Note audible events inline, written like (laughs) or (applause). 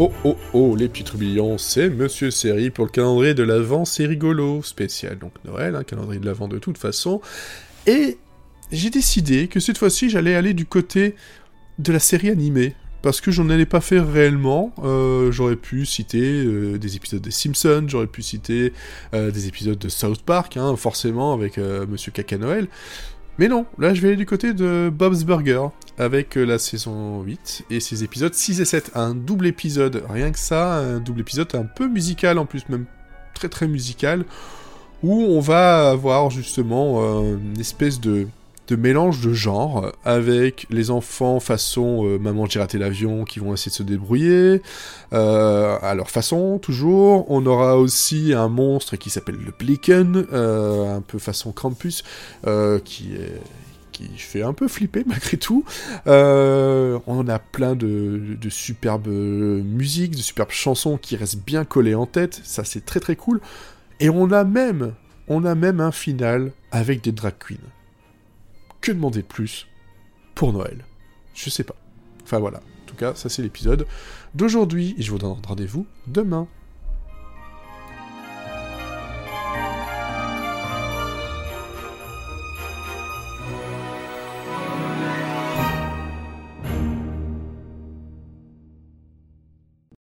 Oh oh oh, les petits trublions, c'est Monsieur Série pour le calendrier de l'Avent, c'est rigolo, spécial donc Noël, un hein, calendrier de l'Avent de toute façon. Et j'ai décidé que cette fois-ci j'allais aller du côté de la série animée. Parce que j'en allais pas faire réellement, euh, j'aurais pu citer euh, des épisodes des Simpsons, j'aurais pu citer euh, des épisodes de South Park, hein, forcément avec Monsieur Caca Noël, mais non, là je vais aller du côté de Bob's Burger, avec euh, la saison 8 et ses épisodes 6 et 7. Un double épisode, rien que ça, un double épisode un peu musical en plus, même très très musical, où on va avoir justement euh, une espèce de mélange de genres avec les enfants façon euh, maman j'ai raté l'avion qui vont essayer de se débrouiller à leur façon toujours on aura aussi un monstre qui s'appelle le Blicken euh, un peu façon Krampus qui est fait un peu flipper (laughs) malgré tout. on a plein de, superbes musiques, de superbes chansons qui restent bien collées en tête. Ça, c'est très très cool. Et on a même, on a même un final avec des drag queens. Que demander de plus pour Noël? Je sais pas. Enfin voilà. En tout cas, ça c'est l'épisode d'aujourd'hui et je vous donne rendez-vous demain.